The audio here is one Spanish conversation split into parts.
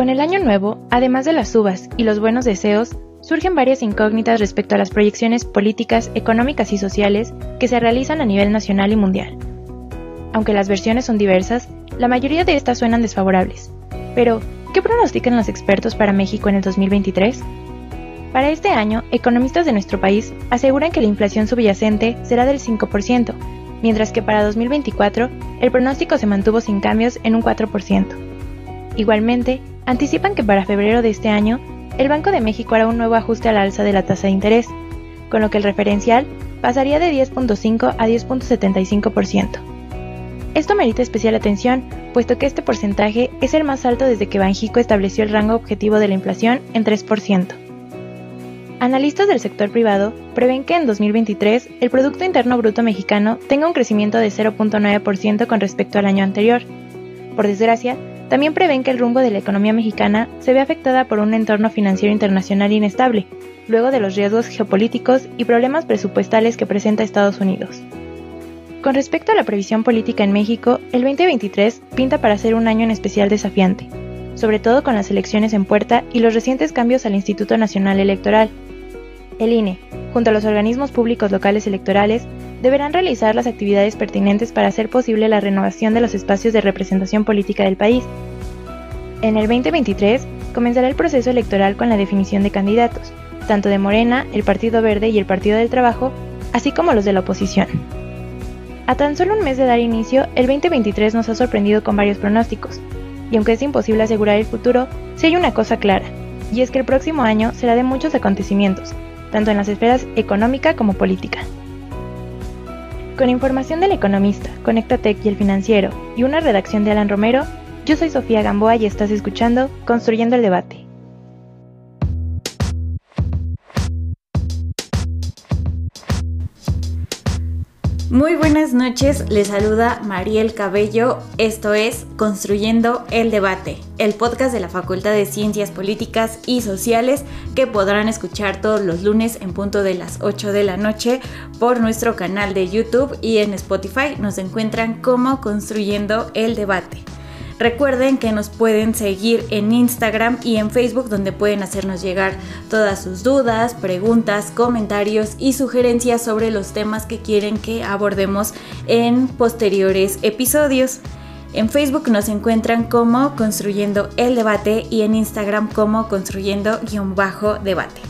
Con el año nuevo, además de las uvas y los buenos deseos, surgen varias incógnitas respecto a las proyecciones políticas, económicas y sociales que se realizan a nivel nacional y mundial. Aunque las versiones son diversas, la mayoría de estas suenan desfavorables. Pero, ¿qué pronostican los expertos para México en el 2023? Para este año, economistas de nuestro país aseguran que la inflación subyacente será del 5%, mientras que para 2024 el pronóstico se mantuvo sin cambios en un 4%. Igualmente, anticipan que para febrero de este año, el Banco de México hará un nuevo ajuste al alza de la tasa de interés, con lo que el referencial pasaría de 10.5 a 10.75%. Esto merita especial atención, puesto que este porcentaje es el más alto desde que Banjico estableció el rango objetivo de la inflación en 3%. Analistas del sector privado prevén que en 2023 el Producto Interno Bruto mexicano tenga un crecimiento de 0.9% con respecto al año anterior. Por desgracia, también prevén que el rumbo de la economía mexicana se ve afectada por un entorno financiero internacional inestable, luego de los riesgos geopolíticos y problemas presupuestales que presenta Estados Unidos. Con respecto a la previsión política en México, el 2023 pinta para ser un año en especial desafiante, sobre todo con las elecciones en puerta y los recientes cambios al Instituto Nacional Electoral. El INE, junto a los organismos públicos locales electorales, deberán realizar las actividades pertinentes para hacer posible la renovación de los espacios de representación política del país. En el 2023 comenzará el proceso electoral con la definición de candidatos, tanto de Morena, el Partido Verde y el Partido del Trabajo, así como los de la oposición. A tan solo un mes de dar inicio, el 2023 nos ha sorprendido con varios pronósticos, y aunque es imposible asegurar el futuro, sí hay una cosa clara, y es que el próximo año será de muchos acontecimientos, tanto en las esferas económica como política. Con información del economista, Conectatec y el financiero, y una redacción de Alan Romero, yo soy Sofía Gamboa y estás escuchando Construyendo el Debate. Muy buenas noches, les saluda Mariel Cabello. Esto es Construyendo el Debate, el podcast de la Facultad de Ciencias Políticas y Sociales que podrán escuchar todos los lunes en punto de las 8 de la noche por nuestro canal de YouTube y en Spotify nos encuentran como Construyendo el Debate. Recuerden que nos pueden seguir en Instagram y en Facebook donde pueden hacernos llegar todas sus dudas, preguntas, comentarios y sugerencias sobre los temas que quieren que abordemos en posteriores episodios. En Facebook nos encuentran como Construyendo el Debate y en Instagram como Construyendo-Debate.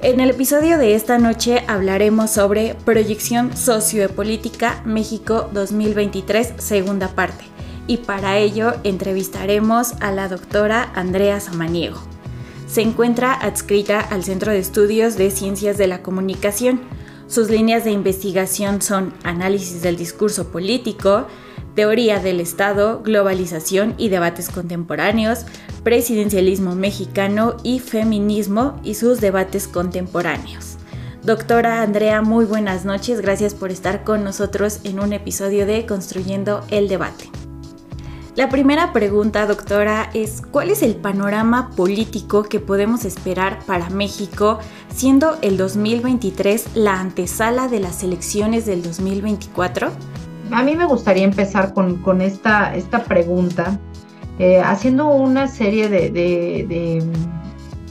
En el episodio de esta noche hablaremos sobre Proyección Sociopolítica México 2023, segunda parte y para ello entrevistaremos a la doctora Andrea Samaniego. Se encuentra adscrita al Centro de Estudios de Ciencias de la Comunicación. Sus líneas de investigación son análisis del discurso político, teoría del Estado, globalización y debates contemporáneos, presidencialismo mexicano y feminismo y sus debates contemporáneos. Doctora Andrea, muy buenas noches, gracias por estar con nosotros en un episodio de Construyendo el Debate. La primera pregunta, doctora, es ¿cuál es el panorama político que podemos esperar para México siendo el 2023 la antesala de las elecciones del 2024? A mí me gustaría empezar con, esta, esta, pregunta, eh, haciendo una serie de,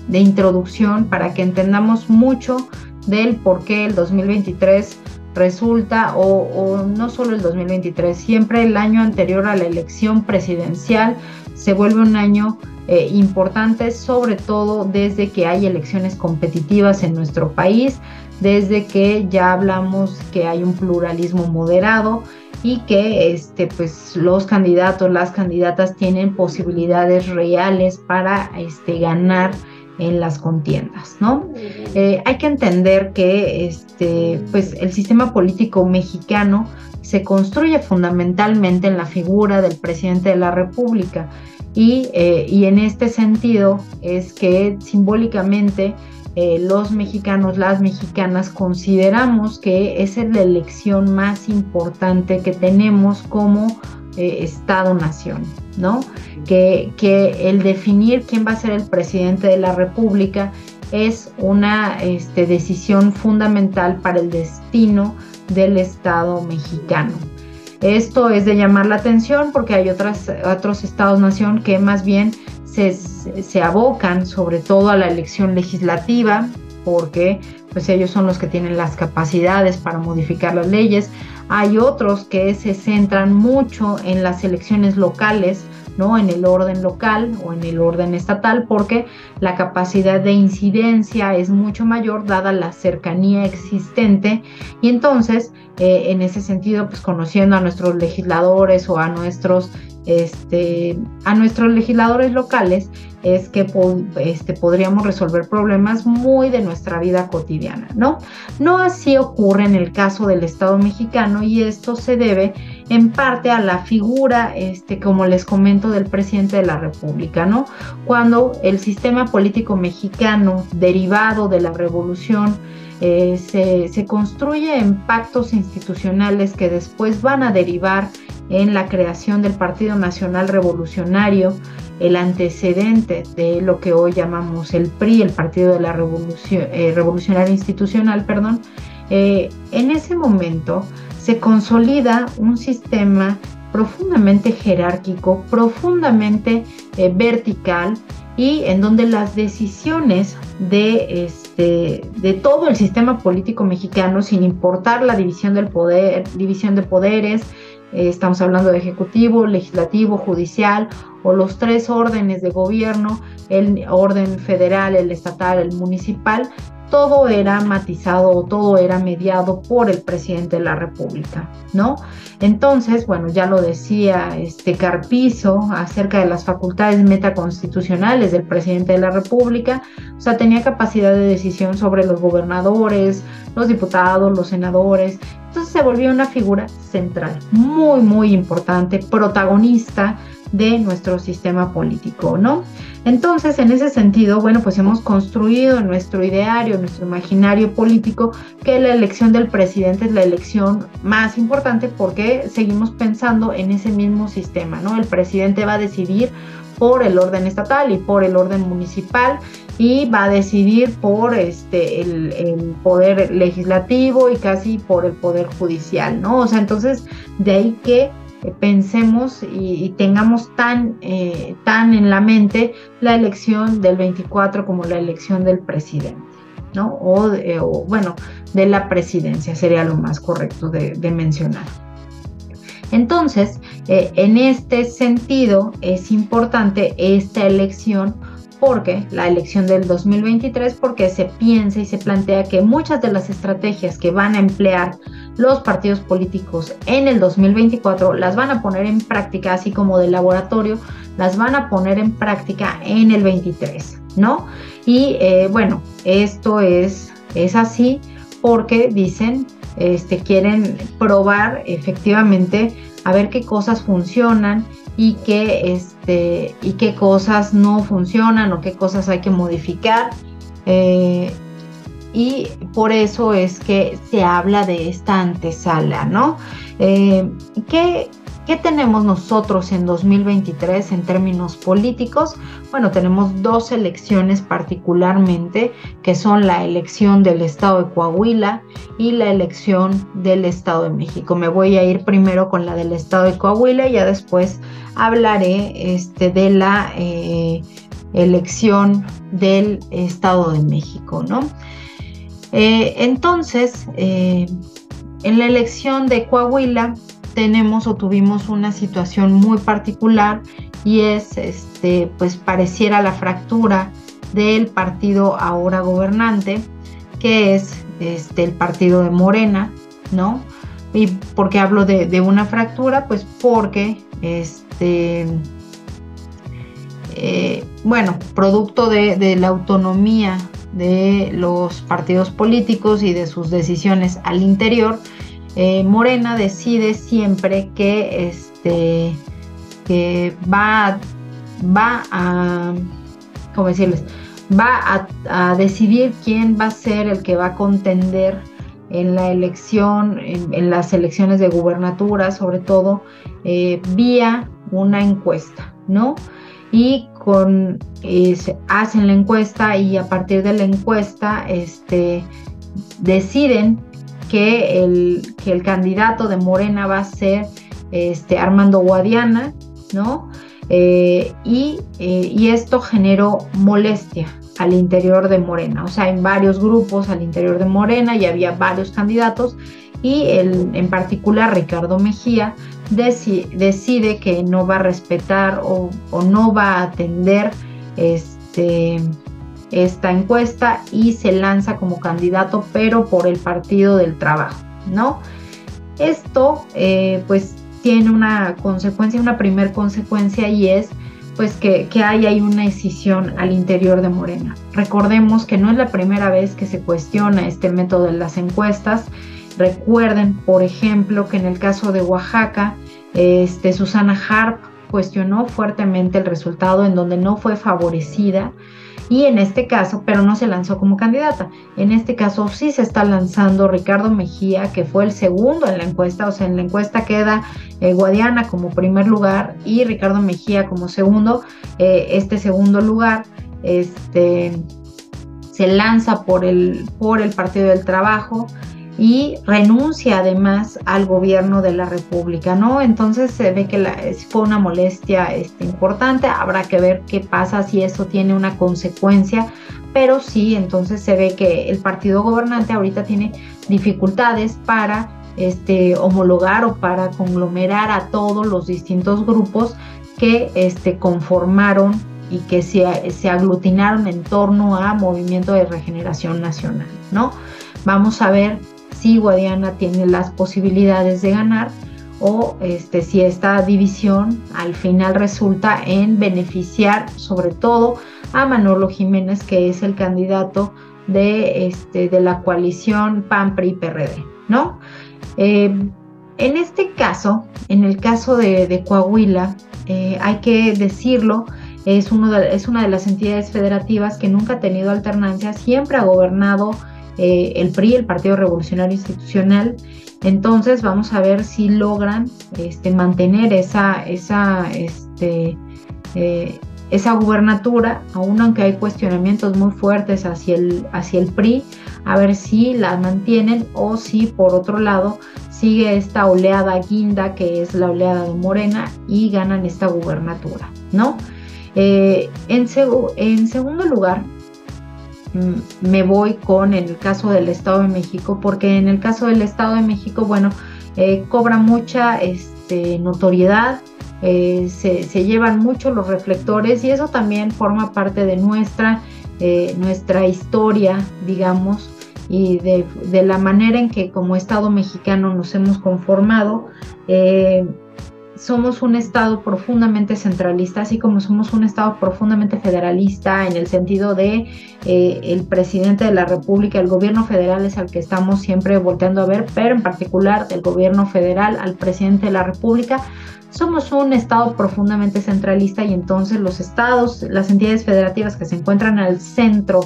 de introducción para que entendamos mucho del por qué el 2023 resulta, o, no solo el 2023, siempre el año anterior a la elección presidencial se vuelve un año eh, importante, sobre todo desde que hay elecciones competitivas en nuestro país, desde que ya hablamos que hay un pluralismo moderado y que este, pues, los candidatos, las candidatas tienen posibilidades reales para este, ganar en las contiendas, ¿no? Eh, hay que entender que este, pues, el sistema político mexicano se construye fundamentalmente en la figura del presidente de la República y, eh, y en este sentido es que simbólicamente eh, los mexicanos, las mexicanas, consideramos que es la elección más importante que tenemos como eh, Estado-nación, ¿no? Que, que, el definir quién va a ser el presidente de la República es una este, decisión fundamental para el destino del Estado mexicano. Esto es de llamar la atención porque hay otras, otros estados-nación que más bien se, abocan sobre todo a la elección legislativa, porque pues ellos son los que tienen las capacidades para modificar las leyes. Hay otros que se centran mucho en las elecciones locales, ¿no? En el orden local o en el orden estatal, porque la capacidad de incidencia es mucho mayor dada la cercanía existente y entonces, eh, en ese sentido, pues conociendo a nuestros legisladores o a nuestros este, a nuestros legisladores locales es que este, podríamos resolver problemas muy de nuestra vida cotidiana, ¿no? No así ocurre en el caso del Estado mexicano y esto se debe en parte a la figura, este, como les comento, del presidente de la República, ¿no? Cuando el sistema político mexicano derivado de la revolución eh, se, construye en pactos institucionales que después van a derivar en la creación del Partido Nacional Revolucionario, el antecedente de lo que hoy llamamos el PRI, el Partido de la Revolución, eh, Revolucionaria Institucional, perdón, eh, en ese momento se consolida un sistema profundamente jerárquico, profundamente vertical y en donde las decisiones de, este, de todo el sistema político mexicano, sin importar la división del poder, división de poderes, eh, estamos hablando de ejecutivo, legislativo, judicial o los tres órdenes de gobierno, el orden federal, el estatal, el municipal, todo era matizado todo era mediado por el presidente de la República, ¿no? Entonces, bueno, ya lo decía este Carpizo acerca de las facultades metaconstitucionales del presidente de la República, o sea, tenía capacidad de decisión sobre los gobernadores, los diputados, los senadores, entonces se volvió una figura central, muy, muy importante, protagonista de nuestro sistema político, ¿no? Entonces, en ese sentido, bueno, pues hemos construido en nuestro ideario, en nuestro imaginario político, que la elección del presidente es la elección más importante porque seguimos pensando en ese mismo sistema, ¿no? El presidente va a decidir por el orden estatal y por el orden municipal y va a decidir por este el, el, poder legislativo y casi por el poder judicial, ¿no? O sea, entonces de ahí que pensemos y, tengamos tan, eh, tan en la mente la elección del 24 como la elección del presidente, ¿no? O, bueno, de la presidencia sería lo más correcto de, mencionar. Entonces, eh, en este sentido, es importante esta elección porque la elección del 2023, porque se piensa y se plantea que muchas de las estrategias que van a emplear los partidos políticos en el 2024 las van a poner en práctica, así como de laboratorio, las van a poner en práctica en el 23, ¿no? Y eh, bueno, esto es, es así porque dicen, este, quieren probar efectivamente a ver qué cosas funcionan y qué, este, y qué cosas no funcionan o qué cosas hay que modificar. Eh, y por eso es que se habla de esta antesala, ¿no? Eh, ¿qué, ¿Qué tenemos nosotros en 2023 en términos políticos? Bueno, tenemos dos elecciones particularmente, que son la elección del Estado de Coahuila y la elección del Estado de México. Me voy a ir primero con la del Estado de Coahuila y ya después hablaré este, de la eh, elección del Estado de México, ¿no? Eh, entonces, eh, en la elección de Coahuila, tenemos o tuvimos una situación muy particular y es, este, pues pareciera la fractura del partido ahora gobernante, que es este, el partido de Morena, ¿no? ¿Y por qué hablo de, una fractura? Pues porque este, eh, bueno, producto de, la autonomía de los partidos políticos y de sus decisiones al interior, eh, Morena decide siempre que, este, que va, va a, ¿cómo decirles? Va a, decidir quién va a ser el que va a contender en la elección, en, las elecciones de gubernatura, sobre todo, eh, vía una encuesta, ¿no? Y con, eh, hacen la encuesta y a partir de la encuesta este, deciden que el, que el candidato de Morena va a ser este, Armando Guadiana, ¿no? Eh, y, eh, y, esto generó molestia al interior de Morena, o sea, en varios grupos al interior de Morena y había varios candidatos y el, en particular Ricardo Mejía decide que no va a respetar o, no va a atender este, esta encuesta y se lanza como candidato, pero por el Partido del Trabajo, ¿no? Esto eh, pues tiene una consecuencia, una primer consecuencia y es pues que, que hay una decisión al interior de Morena. Recordemos que no es la primera vez que se cuestiona este método de las encuestas. Recuerden, por ejemplo, que en el caso de Oaxaca, este, Susana Harp cuestionó fuertemente el resultado en donde no fue favorecida y en este caso, pero no se lanzó como candidata. En este caso sí se está lanzando Ricardo Mejía, que fue el segundo en la encuesta, o sea, en la encuesta queda eh, Guadiana como primer lugar y Ricardo Mejía como segundo. Eh, este segundo lugar este, se lanza por el, por el Partido del Trabajo y renuncia además al gobierno de la República, ¿no? Entonces se ve que fue una molestia este, importante, habrá que ver qué pasa si eso tiene una consecuencia, pero sí, entonces se ve que el partido gobernante ahorita tiene dificultades para este, homologar o para conglomerar a todos los distintos grupos que este, conformaron y que se, se aglutinaron en torno a Movimiento de Regeneración Nacional, ¿no? Vamos a ver si Guadiana tiene las posibilidades de ganar o este, si esta división al final resulta en beneficiar sobre todo a Manolo Jiménez, que es el candidato de, este, de la coalición PAN, PRI, PRD, ¿no? Eh, en este caso, en el caso de, Coahuila, eh, hay que decirlo, es, uno es una de las entidades federativas que nunca ha tenido alternancia, siempre ha gobernado eh, el PRI, el Partido Revolucionario Institucional. Entonces vamos a ver si logran este, mantener esa, esa, este, eh, esa gubernatura, aun aunque hay cuestionamientos muy fuertes hacia el, hacia el PRI, a ver si la mantienen o si por otro lado sigue esta oleada guinda que es la oleada de Morena y ganan esta gubernatura, ¿no? Eh, en, segundo lugar, me voy con el caso del Estado de México, porque en el caso del Estado de México, bueno, eh, cobra mucha este, notoriedad, eh, se, llevan mucho los reflectores y eso también forma parte de nuestra, eh, nuestra historia, digamos, y de, la manera en que como Estado mexicano nos hemos conformado somos un Estado profundamente centralista, así como somos un Estado profundamente federalista en el sentido de eh, el presidente de la República, el gobierno federal es al que estamos siempre volteando a ver, pero en particular el gobierno federal al presidente de la República. Somos un Estado profundamente centralista y entonces los estados, las entidades federativas que se encuentran al centro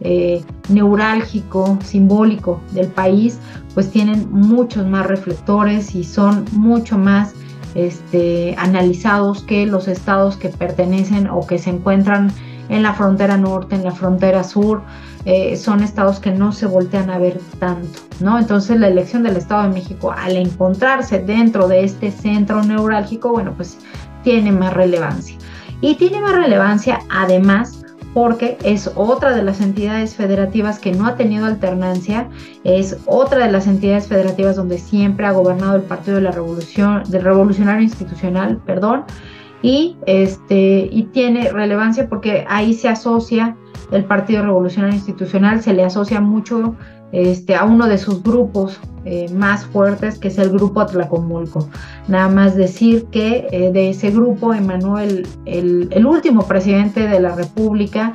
eh, neurálgico, simbólico del país, pues tienen muchos más reflectores y son mucho más este, analizados que los estados que pertenecen o que se encuentran en la frontera norte, en la frontera sur, eh, son estados que no se voltean a ver tanto, ¿no? Entonces la elección del Estado de México, al encontrarse dentro de este centro neurálgico, bueno, pues tiene más relevancia. Y tiene más relevancia además porque es otra de las entidades federativas que no ha tenido alternancia, es otra de las entidades federativas donde siempre ha gobernado el Partido de la Revolución, del Revolucionario Institucional, perdón, y, este, y tiene relevancia porque ahí se asocia el Partido Revolucionario Institucional, se le asocia mucho este, a uno de sus grupos eh, más fuertes, que es el grupo Atlacomulco. Nada más decir que eh, de ese grupo emanó el, el, último presidente de la República,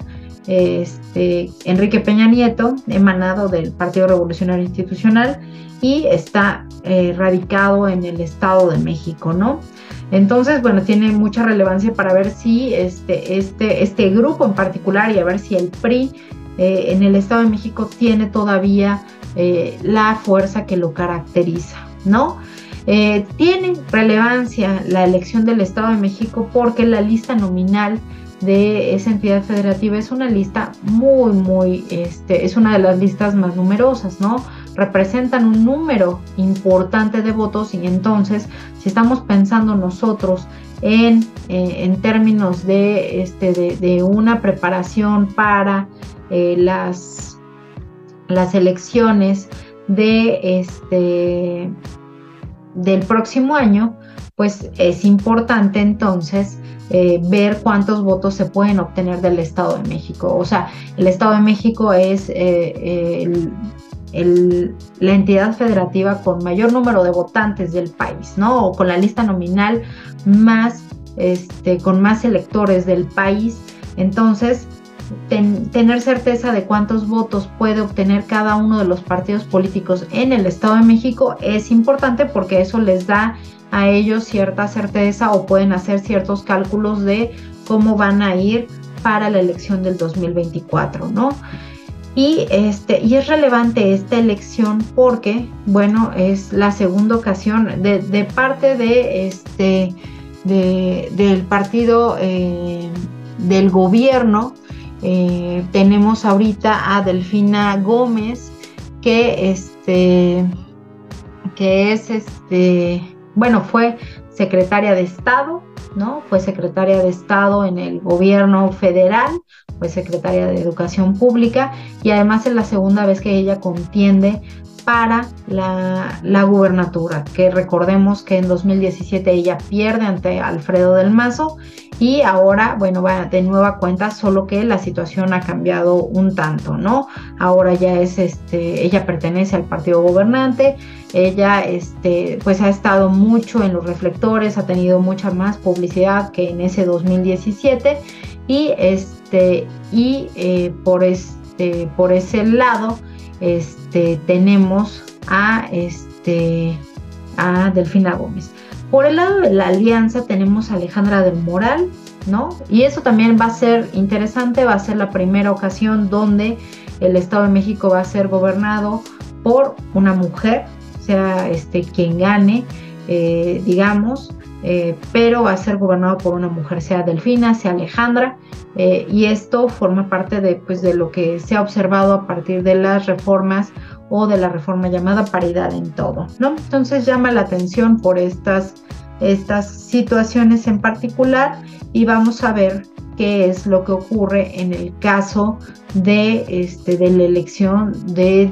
este, Enrique Peña Nieto, emanado del Partido Revolucionario Institucional y está eh, radicado en el Estado de México, ¿no? Entonces, bueno, tiene mucha relevancia para ver si este, este, este grupo en particular y a ver si el PRI eh, en el Estado de México tiene todavía eh, la fuerza que lo caracteriza, ¿no? Eh, tiene relevancia la elección del Estado de México porque la lista nominal de esa entidad federativa es una lista muy, muy, este, es una de las listas más numerosas, ¿no? Representan un número importante de votos y entonces, si estamos pensando nosotros en, en términos de, este, de, una preparación para eh, las, las elecciones de este, del próximo año, pues es importante entonces eh, ver cuántos votos se pueden obtener del Estado de México. O sea, el Estado de México es eh, la entidad federativa con mayor número de votantes del país, ¿no? O con la lista nominal más, este, con más electores del país. Entonces, tener certeza de cuántos votos puede obtener cada uno de los partidos políticos en el Estado de México es importante porque eso les da a ellos cierta certeza o pueden hacer ciertos cálculos de cómo van a ir para la elección del 2024, ¿no? Y, este, y es relevante esta elección porque, bueno, es la segunda ocasión de, parte de este, del partido eh, del gobierno. Eh, tenemos ahorita a Delfina Gómez, que este, que es este, bueno, fue secretaria de Estado, Fue secretaria de Estado en el gobierno federal, fue secretaria de Educación Pública y además es la segunda vez que ella contiende para la, la, gubernatura, que recordemos que en 2017 ella pierde ante Alfredo del Mazo y ahora, bueno, va de nueva cuenta, solo que la situación ha cambiado un tanto, ¿no? Ahora ya es, este, ella pertenece al partido gobernante, ella, este, pues ha estado mucho en los reflectores, ha tenido mucha más publicidad que en ese 2017 y, este, y eh, por, este, por ese lado, este, tenemos a, este, a Delfina Gómez. Por el lado de la alianza tenemos a Alejandra del Moral, ¿no? Y eso también va a ser interesante, va a ser la primera ocasión donde el Estado de México va a ser gobernado por una mujer, sea este, quien gane, eh, digamos, eh, pero va a ser gobernado por una mujer, sea Delfina, sea Alejandra, eh, y esto forma parte de, pues, de lo que se ha observado a partir de las reformas o de la reforma llamada paridad en todo, ¿no? Entonces llama la atención por estas, estas situaciones en particular y vamos a ver qué es lo que ocurre en el caso de, este, de la elección de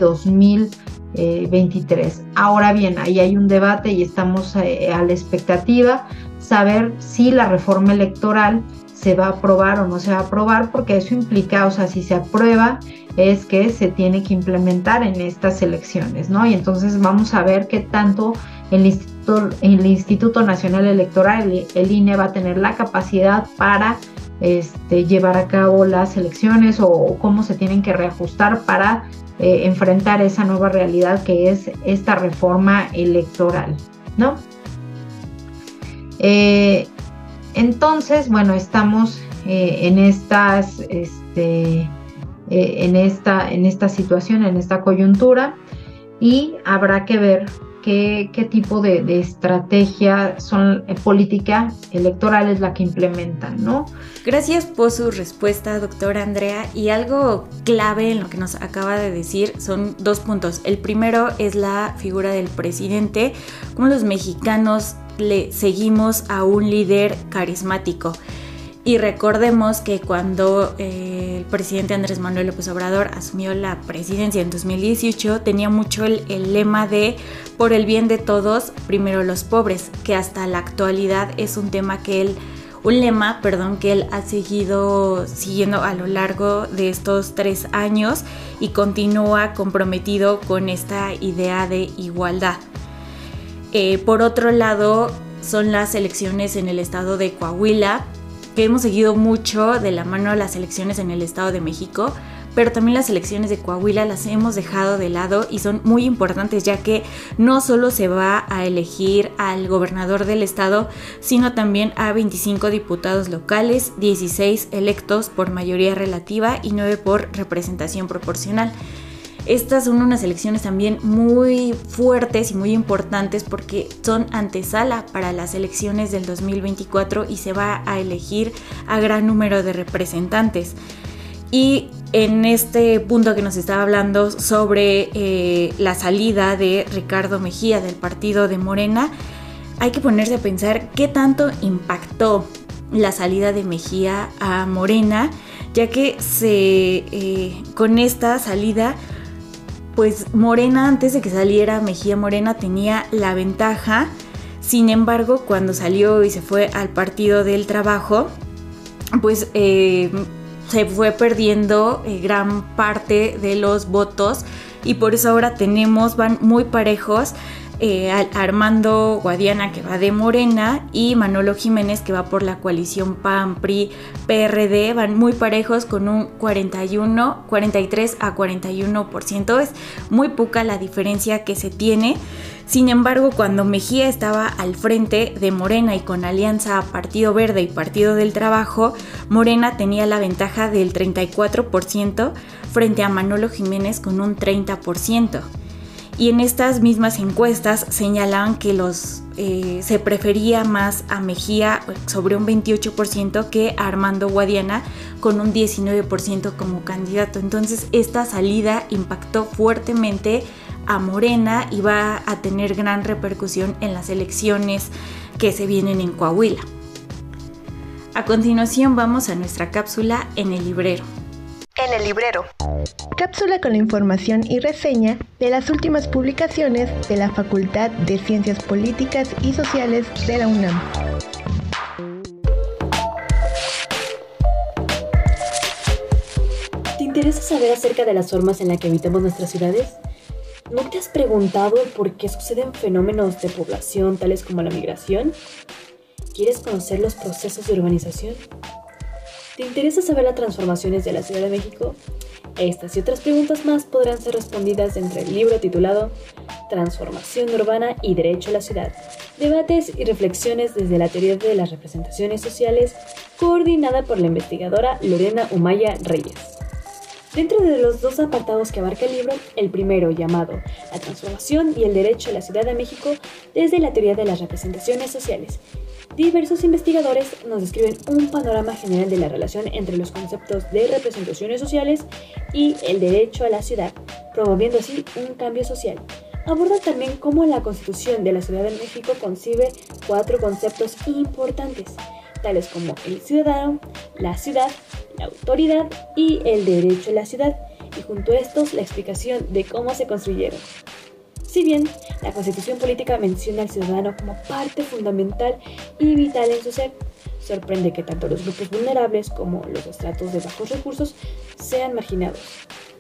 2023. Ahora bien, ahí hay un debate y estamos eh, a la expectativa saber si la reforma electoral se va a aprobar o no se va a aprobar, porque eso implica, o sea, si se aprueba, es que se tiene que implementar en estas elecciones, ¿no? Y entonces vamos a ver qué tanto el Instituto, el Instituto Nacional Electoral, el, INE, va a tener la capacidad para este, llevar a cabo las elecciones o, cómo se tienen que reajustar para eh, enfrentar esa nueva realidad que es esta reforma electoral, ¿no? Eh, entonces, bueno, estamos eh, en estas, este, en, esta, en esta situación, en esta coyuntura, y habrá que ver qué, tipo de, estrategia son, eh, política electoral es la que implementan, ¿no? Gracias por su respuesta, doctora Andrea. Y algo clave en lo que nos acaba de decir son dos puntos. El primero es la figura del presidente, como los mexicanos le seguimos a un líder carismático. Y recordemos que cuando eh, el presidente Andrés Manuel López Obrador asumió la presidencia en 2018, tenía mucho el, lema de por el bien de todos, primero los pobres, que hasta la actualidad es un tema que él un lema, perdón, que él ha seguido siguiendo a lo largo de estos tres años y continúa comprometido con esta idea de igualdad. Eh, por otro lado, son las elecciones en el estado de Coahuila, que hemos seguido mucho de la mano las elecciones en el estado de México, pero también las elecciones de Coahuila las hemos dejado de lado y son muy importantes ya que no solo se va a elegir al gobernador del estado, sino también a 25 diputados locales, 16 electos por mayoría relativa y 9 por representación proporcional. Estas son unas elecciones también muy fuertes y muy importantes porque son antesala para las elecciones del 2024 y se va a elegir a gran número de representantes. Y en este punto que nos estaba hablando sobre eh, la salida de Ricardo Mejía del partido de Morena, hay que ponerse a pensar qué tanto impactó la salida de Mejía a Morena, ya que se, eh, con esta salida, pues Morena antes de que saliera Mejía Morena tenía la ventaja, sin embargo cuando salió y se fue al partido del trabajo, pues eh, se fue perdiendo eh, gran parte de los votos y por eso ahora tenemos, van muy parejos. Eh, Armando Guadiana que va de Morena y Manolo Jiménez que va por la coalición PAN, PRI, PRD, van muy parejos con un 41, 43 a 41%. Es muy poca la diferencia que se tiene. Sin embargo, cuando Mejía estaba al frente de Morena y con alianza Partido Verde y Partido del Trabajo, Morena tenía la ventaja del 34% frente a Manolo Jiménez con un 30%. Y en estas mismas encuestas señalaban que los, eh, se prefería más a Mejía sobre un 28% que a Armando Guadiana con un 19% como candidato. Entonces esta salida impactó fuertemente a Morena y va a tener gran repercusión en las elecciones que se vienen en Coahuila. A continuación vamos a nuestra cápsula en el librero. En el librero. Cápsula con la información y reseña de las últimas publicaciones de la Facultad de Ciencias Políticas y Sociales de la UNAM. ¿Te interesa saber acerca de las formas en las que habitamos nuestras ciudades? ¿No te has preguntado por qué suceden fenómenos de población tales como la migración? ¿Quieres conocer los procesos de urbanización? ¿Te interesa saber las transformaciones de la Ciudad de México? Estas y otras preguntas más podrán ser respondidas dentro del libro titulado Transformación Urbana y Derecho a la Ciudad. Debates y reflexiones desde la teoría de las representaciones sociales, coordinada por la investigadora Lorena Umaya Reyes. Dentro de los dos apartados que abarca el libro, el primero llamado La transformación y el derecho a la Ciudad de México desde la teoría de las representaciones sociales, diversos investigadores nos describen un panorama general de la relación entre los conceptos de representaciones sociales y el derecho a la ciudad, promoviendo así un cambio social. Abordan también cómo la Constitución de la Ciudad de México concibe cuatro conceptos importantes, tales como el ciudadano, la ciudad, la autoridad y el derecho a la ciudad, y junto a estos la explicación de cómo se construyeron. Si bien la constitución política menciona al ciudadano como parte fundamental y vital en su ser, sorprende que tanto los grupos vulnerables como los estratos de bajos recursos sean marginados,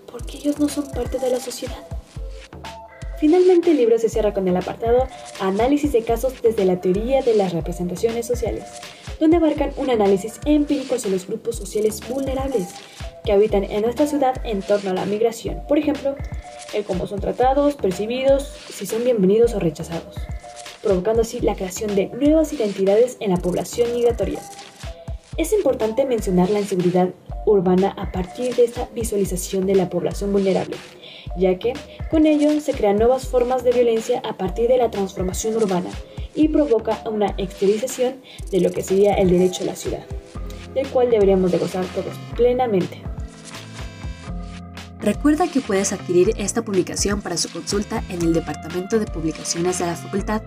porque ellos no son parte de la sociedad. Finalmente el libro se cierra con el apartado Análisis de casos desde la teoría de las representaciones sociales, donde abarcan un análisis empírico sobre los grupos sociales vulnerables que habitan en nuestra ciudad en torno a la migración. Por ejemplo, el cómo son tratados, percibidos, si son bienvenidos o rechazados, provocando así la creación de nuevas identidades en la población migratoria. Es importante mencionar la inseguridad urbana a partir de esta visualización de la población vulnerable, ya que con ello se crean nuevas formas de violencia a partir de la transformación urbana y provoca una exteriorización de lo que sería el derecho a la ciudad, del cual deberíamos de gozar todos plenamente. Recuerda que puedes adquirir esta publicación para su consulta en el Departamento de Publicaciones de la Facultad,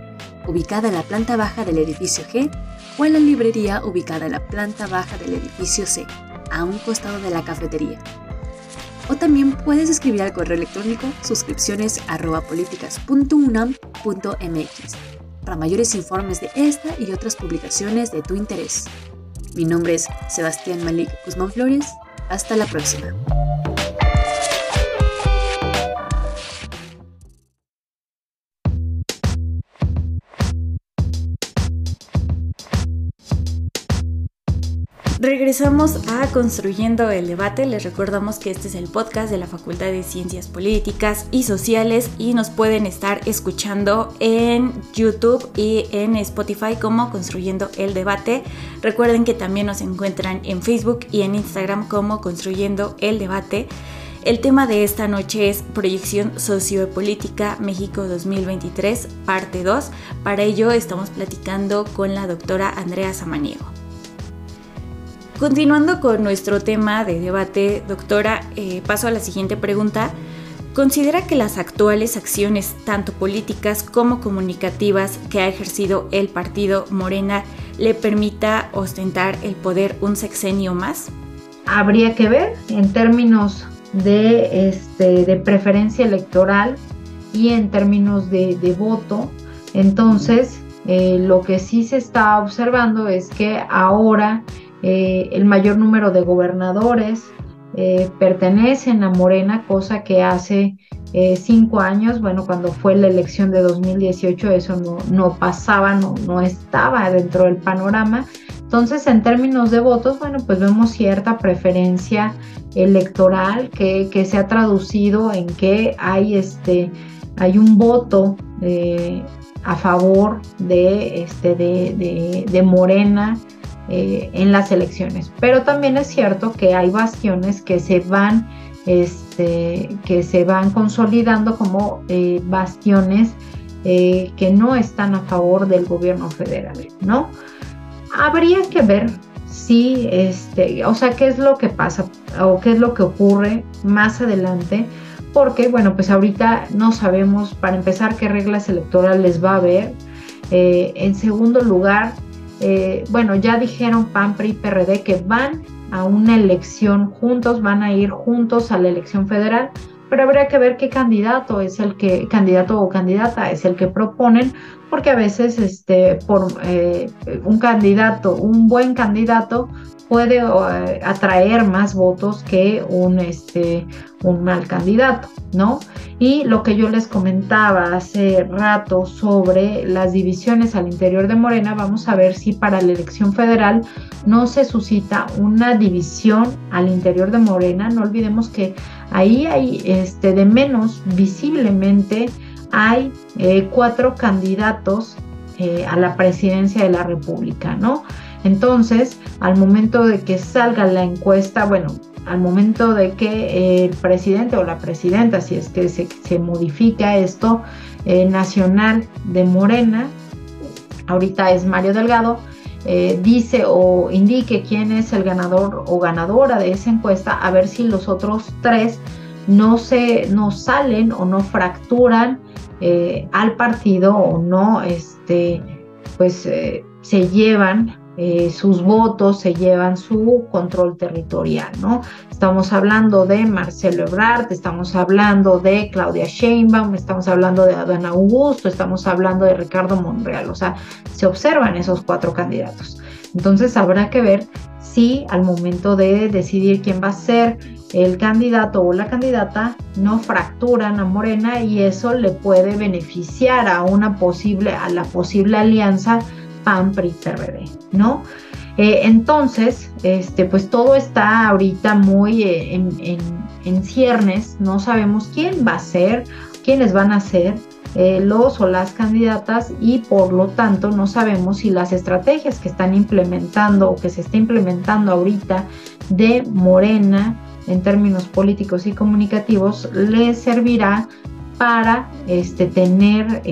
ubicada en la planta baja del edificio G, o en la librería ubicada en la planta baja del edificio C, a un costado de la cafetería. O también puedes escribir al correo electrónico suscripciones para mayores informes de esta y otras publicaciones de tu interés. Mi nombre es Sebastián Malik Guzmán Flores. Hasta la próxima. Regresamos a Construyendo el Debate. Les recordamos que este es el podcast de la Facultad de Ciencias Políticas y Sociales y nos pueden estar escuchando en YouTube y en Spotify como Construyendo el Debate. Recuerden que también nos encuentran en Facebook y en Instagram como Construyendo el Debate. El tema de esta noche es Proyección Sociopolítica México 2023, parte 2. Para ello estamos platicando con la doctora Andrea Samaniego. Continuando con nuestro tema de debate, doctora, eh, paso a la siguiente pregunta. ¿Considera que las actuales acciones, tanto políticas como comunicativas, que ha ejercido el partido Morena, le permita ostentar el poder un sexenio más? Habría que ver en términos de, este, de preferencia electoral y en términos de, voto. Entonces, eh, lo que sí se está observando es que ahora eh, el mayor número de gobernadores eh, pertenecen a Morena, cosa que hace eh, cinco años, bueno, cuando fue la elección de 2018, eso no, pasaba, no, no estaba dentro del panorama. Entonces, en términos de votos, bueno, pues vemos cierta preferencia electoral que, se ha traducido en que hay, este, hay un voto a favor de, este, de, de Morena eh, en las elecciones. Pero también es cierto que hay bastiones que se van, este, que se van consolidando como eh, bastiones eh, que no están a favor del gobierno federal, ¿no? Habría que ver si, este, o sea, qué es lo que pasa o qué es lo que ocurre más adelante porque, bueno, pues ahorita no sabemos, para empezar, qué reglas electorales va a haber. en segundo lugar, eh, bueno, ya dijeron PAN, PRI, PRD que van a una elección juntos, van a ir juntos a la elección federal, pero habría que ver qué candidato es el que, candidato o candidata es el que proponen, porque a veces este, por eh, un candidato, un buen candidato puede eh, atraer más votos que un, este, un mal candidato, ¿no? Y lo que yo les comentaba hace rato sobre las divisiones al interior de Morena, vamos a ver si para la elección federal no se suscita una división al interior de Morena. No olvidemos que ahí hay este, de menos visiblemente hay eh, cuatro candidatos eh, a la presidencia de la República, ¿no? Entonces, al momento de que salga la encuesta, bueno, al momento de que el presidente o la presidenta, si es que se, modifica esto, eh, nacional de Morena, ahorita es Mario Delgado, eh, dice o indique quién es el ganador o ganadora de esa encuesta, a ver si los otros tres no se no salen o no fracturan eh, al partido o no este pues se llevan eh, sus votos, se llevan su control territorial, ¿no? Estamos hablando de Marcelo Ebrard, estamos hablando de Claudia Sheinbaum, estamos hablando de Adán Augusto, estamos hablando de Ricardo Monreal, o sea, se observan esos cuatro candidatos. Entonces habrá que ver si al momento de decidir quién va a ser el candidato o la candidata no fracturan a Morena y eso le puede beneficiar a una posible a la posible alianza PAN, ¿no? Eh, entonces, este, pues todo está ahorita muy eh, en, ciernes, no sabemos quién va a ser, quiénes van a ser eh, los o las candidatas y por lo tanto no sabemos si las estrategias que están implementando o que se está implementando ahorita de Morena en términos políticos y comunicativos les servirá para este, tener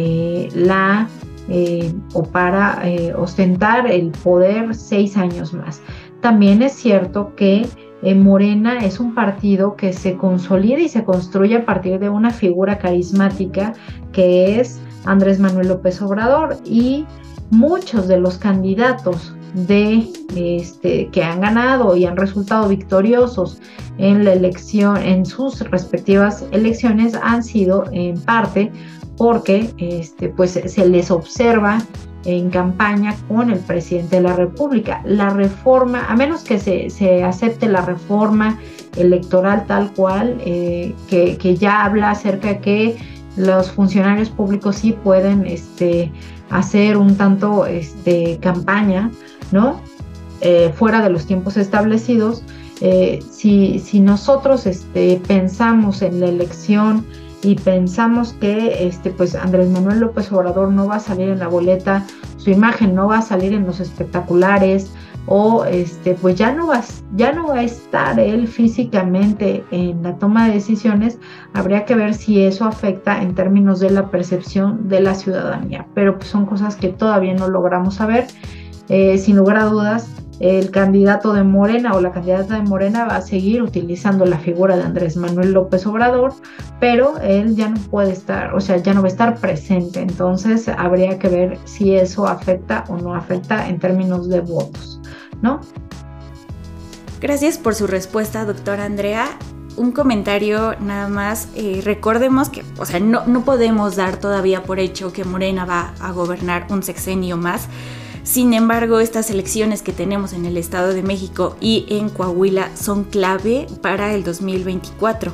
la eh, o para eh, ostentar el poder seis años más. También es cierto que eh, Morena es un partido que se consolida y se construye a partir de una figura carismática que es Andrés Manuel López Obrador y muchos de los candidatos de este, que han ganado y han resultado victoriosos en la elección, en sus respectivas elecciones, han sido en parte porque este, pues, se les observa en campaña con el presidente de la República. La reforma, a menos que se, acepte la reforma electoral tal cual, eh, que, ya habla acerca de que los funcionarios públicos sí pueden este, hacer un tanto este, campaña, ¿no? Eh, fuera de los tiempos establecidos. Eh, si, si, nosotros este, pensamos en la elección y pensamos que este, pues Andrés Manuel López Obrador no va a salir en la boleta, su imagen no va a salir en los espectaculares o este, pues ya no, va, ya no va a estar él físicamente en la toma de decisiones, habría que ver si eso afecta en términos de la percepción de la ciudadanía, pero pues son cosas que todavía no logramos saber. Eh, sin lugar a dudas, el candidato de Morena o la candidata de Morena va a seguir utilizando la figura de Andrés Manuel López Obrador, pero él ya no puede estar, o sea, ya no va a estar presente. Entonces habría que ver si eso afecta o no afecta en términos de votos, ¿no? Gracias por su respuesta, doctora Andrea. Un comentario nada más. Eh, recordemos que, o sea, no, no podemos dar todavía por hecho que Morena va a gobernar un sexenio más sin embargo, estas elecciones que tenemos en el Estado de México y en Coahuila son clave para el 2024.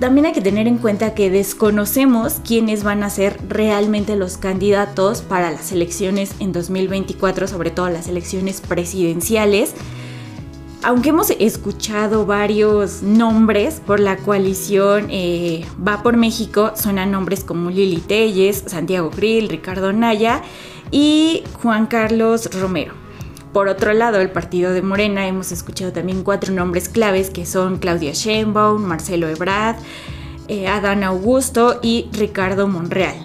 También hay que tener en cuenta que desconocemos quiénes van a ser realmente los candidatos para las elecciones en 2024, sobre todo las elecciones presidenciales. Aunque hemos escuchado varios nombres por la coalición eh, Va por México, suenan nombres como Lili Telles, Santiago Grill, Ricardo Naya y Juan Carlos Romero. Por otro lado, el partido de Morena hemos escuchado también cuatro nombres claves que son Claudia Sheinbaum, Marcelo Ebrard, eh, Adán Augusto y Ricardo Monreal.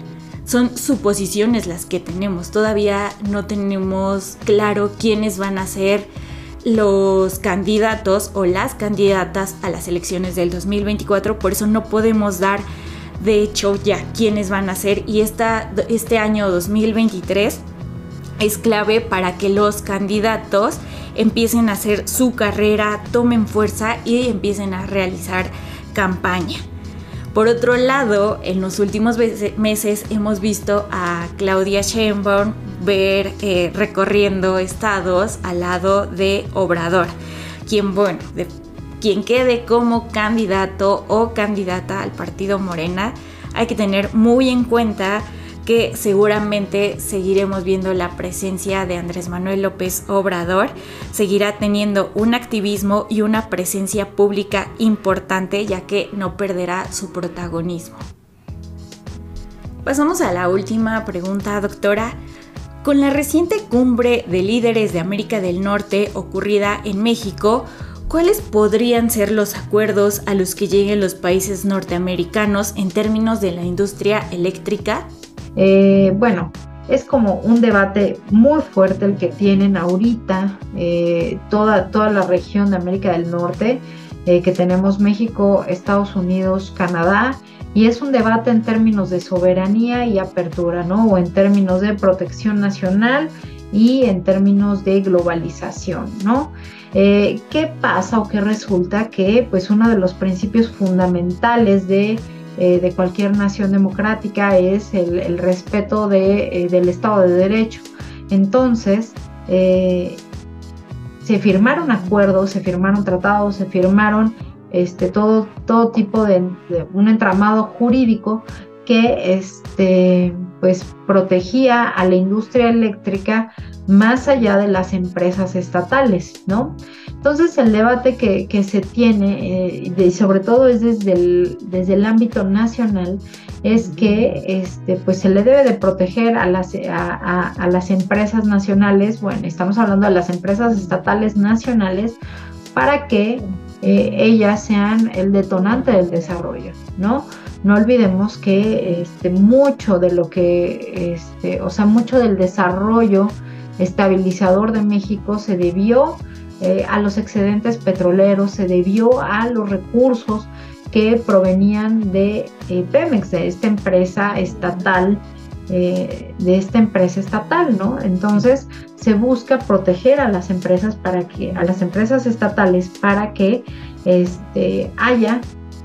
Son suposiciones las que tenemos. Todavía no tenemos claro quiénes van a ser los candidatos o las candidatas a las elecciones del 2024. Por eso no podemos dar de hecho ya quiénes van a ser y este año 2023 es clave para que los candidatos empiecen a hacer su carrera, tomen fuerza y empiecen a realizar campaña. Por otro lado, en los últimos meses hemos visto a Claudia Sheinbaum ver eh, recorriendo estados al lado de Obrador, quien, bueno, de quien quede como candidato o candidata al partido Morena, hay que tener muy en cuenta que seguramente seguiremos viendo la presencia de Andrés Manuel López Obrador, seguirá teniendo un activismo y una presencia pública importante ya que no perderá su protagonismo. Pasamos a la última pregunta, doctora. Con la reciente cumbre de líderes de América del Norte ocurrida en México, ¿cuáles podrían ser los acuerdos a los que lleguen los países norteamericanos en términos de la industria eléctrica? Eh, bueno, es como un debate muy fuerte el que tienen ahorita eh, toda, toda la región de América del Norte, eh, que tenemos México, Estados Unidos, Canadá, y es un debate en términos de soberanía y apertura, ¿no? O en términos de protección nacional y en términos de globalización, ¿no? Eh, ¿Qué pasa o qué resulta? Que pues uno de los principios fundamentales de, eh, cualquier nación democrática es el, respeto de, eh, del Estado de Derecho. Entonces, se firmaron acuerdos, se firmaron tratados, se firmaron este, todo, todo tipo de, de un entramado jurídico que este, pues, protegía a la industria eléctrica más allá de las empresas estatales, ¿no? Entonces el debate que, se tiene, y eh, sobre todo es desde el, desde el ámbito nacional, es que este, pues se le debe de proteger a las, a, las empresas nacionales, bueno, estamos hablando de las empresas estatales nacionales, para que eh, ellas sean el detonante del desarrollo, ¿no? No olvidemos que este, mucho de lo que, este, o sea, mucho del desarrollo estabilizador de México se debió eh, a los excedentes petroleros, se debió a los recursos que provenían de eh, Pemex, de esta empresa estatal, eh, de esta empresa estatal, ¿no? Entonces se busca proteger a las empresas para que, a las empresas estatales para que este, haya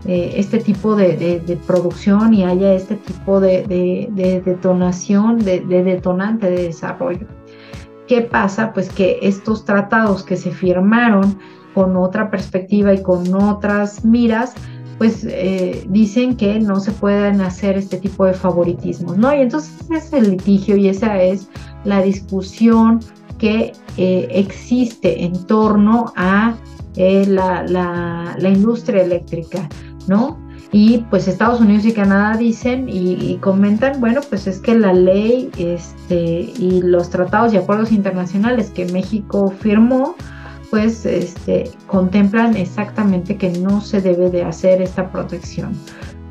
eh, este tipo de, producción y haya este tipo de, detonación, de, detonante de desarrollo. ¿Qué pasa? Pues que estos tratados que se firmaron con otra perspectiva y con otras miras, pues eh, dicen que no se pueden hacer este tipo de favoritismos, ¿no? Y entonces ese es el litigio y esa es la discusión que eh, existe en torno a la, la, industria eléctrica. ¿No? Y pues Estados Unidos y Canadá dicen y, comentan, bueno, pues es que la ley este, y los tratados y acuerdos internacionales que México firmó, pues este, contemplan exactamente que no se debe de hacer esta protección.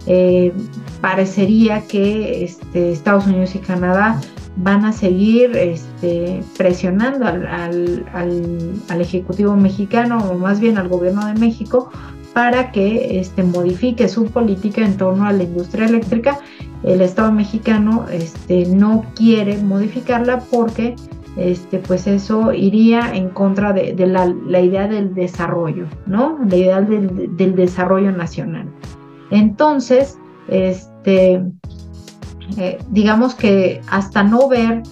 Eh, parecería que este, Estados Unidos y Canadá van a seguir presionando al, Ejecutivo mexicano o más bien al gobierno de México para que este, modifique su política en torno a la industria eléctrica. El Estado mexicano este, no quiere modificarla porque este, pues eso iría en contra de, la, idea del desarrollo, ¿no? La idea del, desarrollo nacional. Entonces, este, eh, digamos que hasta no ver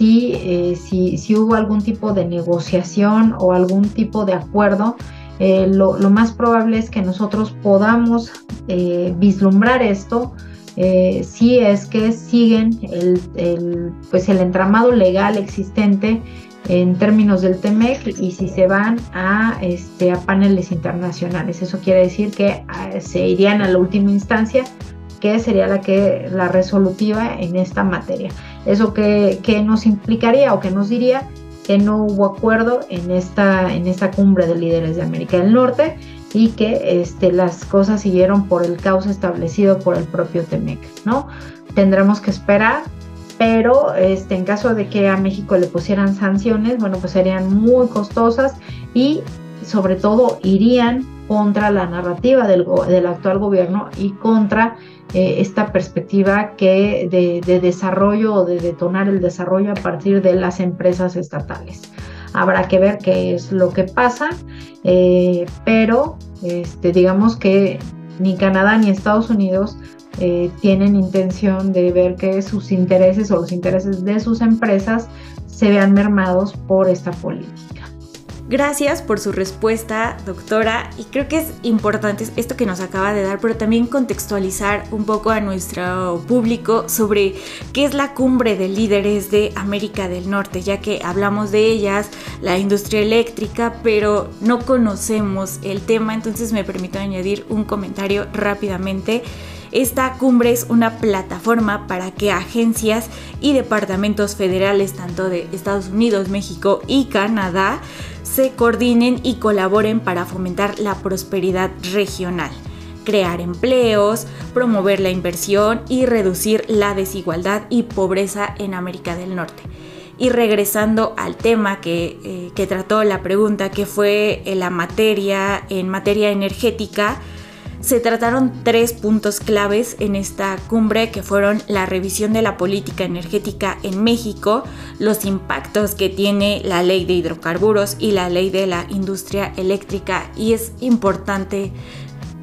eh, si, si, hubo algún tipo de negociación o algún tipo de acuerdo, eh, lo, más probable es que nosotros podamos eh, vislumbrar esto eh, si es que siguen el, pues el entramado legal existente en términos del TEMEC y si se van a, este, a paneles internacionales. Eso quiere decir que ah, se irían a la última instancia, que sería la, que, la resolutiva en esta materia. Eso que nos implicaría o que nos diría que no hubo acuerdo en esta, en esta cumbre de líderes de América del Norte y que este, las cosas siguieron por el caos establecido por el propio TEMEC, ¿no? Tendremos que esperar, pero este, en caso de que a México le pusieran sanciones, bueno, pues serían muy costosas y sobre todo irían contra la narrativa del, del actual gobierno y contra eh, esta perspectiva que de, desarrollo o de detonar el desarrollo a partir de las empresas estatales. Habrá que ver qué es lo que pasa, eh, pero este, digamos que ni Canadá ni Estados Unidos eh, tienen intención de ver que sus intereses o los intereses de sus empresas se vean mermados por esta política. Gracias por su respuesta, doctora. Y creo que es importante esto que nos acaba de dar, pero también contextualizar un poco a nuestro público sobre qué es la cumbre de líderes de América del Norte, ya que hablamos de ellas, la industria eléctrica, pero no conocemos el tema. Entonces me permito añadir un comentario rápidamente. Esta cumbre es una plataforma para que agencias y departamentos federales, tanto de Estados Unidos, México y Canadá, se coordinen y colaboren para fomentar la prosperidad regional, crear empleos, promover la inversión y reducir la desigualdad y pobreza en América del Norte. Y regresando al tema que, eh, trató la pregunta, que fue la materia en materia energética, se trataron tres puntos claves en esta cumbre que fueron la revisión de la política energética en México, los impactos que tiene la ley de hidrocarburos y la ley de la industria eléctrica y es importante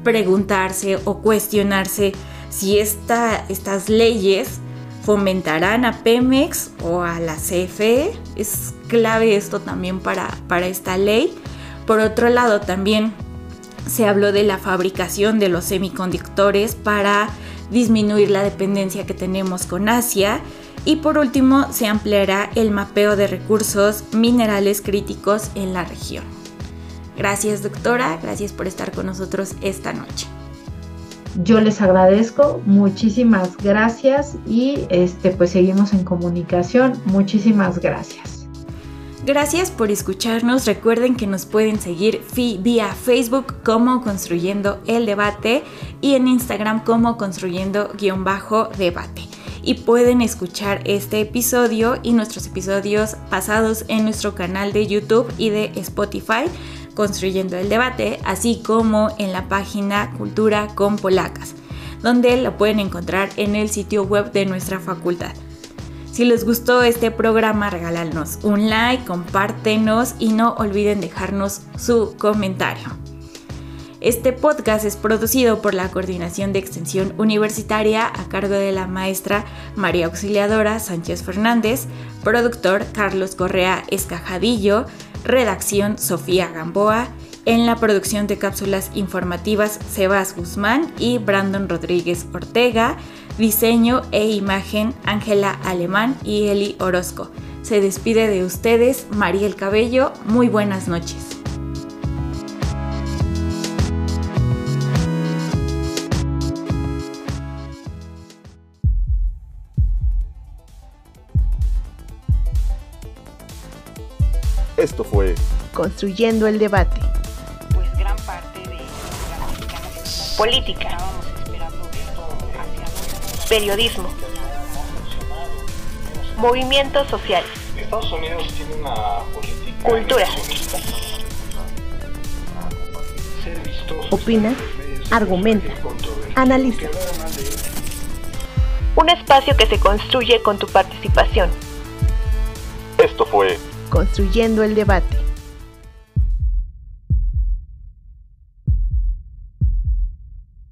preguntarse o cuestionarse si estas leyes fomentarán a Pemex o a la CFE. Es clave esto también para, para esta ley. Por otro lado, también se habló de la fabricación de los semiconductores para disminuir la dependencia que tenemos con Asia y por último se ampliará el mapeo de recursos minerales críticos en la región. Gracias doctora, gracias por estar con nosotros esta noche. Yo les agradezco, muchísimas gracias y este pues seguimos en comunicación. Muchísimas gracias. Gracias por escucharnos. Recuerden que nos pueden seguir vía Facebook como Construyendo el Debate y en Instagram como Construyendo-Debate. Y pueden escuchar este episodio y nuestros episodios pasados en nuestro canal de YouTube y de Spotify, Construyendo el Debate, así como en la página Cultura con Polacas, donde lo pueden encontrar en el sitio web de nuestra facultad. Si les gustó este programa, regálanos un like, compártenos y no olviden dejarnos su comentario. Este podcast es producido por la Coordinación de Extensión Universitaria a cargo de la maestra María Auxiliadora Sánchez Fernández, productor Carlos Correa Escajadillo, redacción Sofía Gamboa, en la producción de cápsulas informativas Sebas Guzmán y Brandon Rodríguez Ortega, diseño e imagen Ángela Alemán y Eli Orozco. Se despide de ustedes Mariel Cabello. Muy buenas noches. Esto fue Construyendo el debate. política, periodismo, movimientos sociales, Estados Unidos tiene una política cultura, Opina, argumenta, analiza. un espacio que se construye con tu participación. Esto fue Construyendo el debate.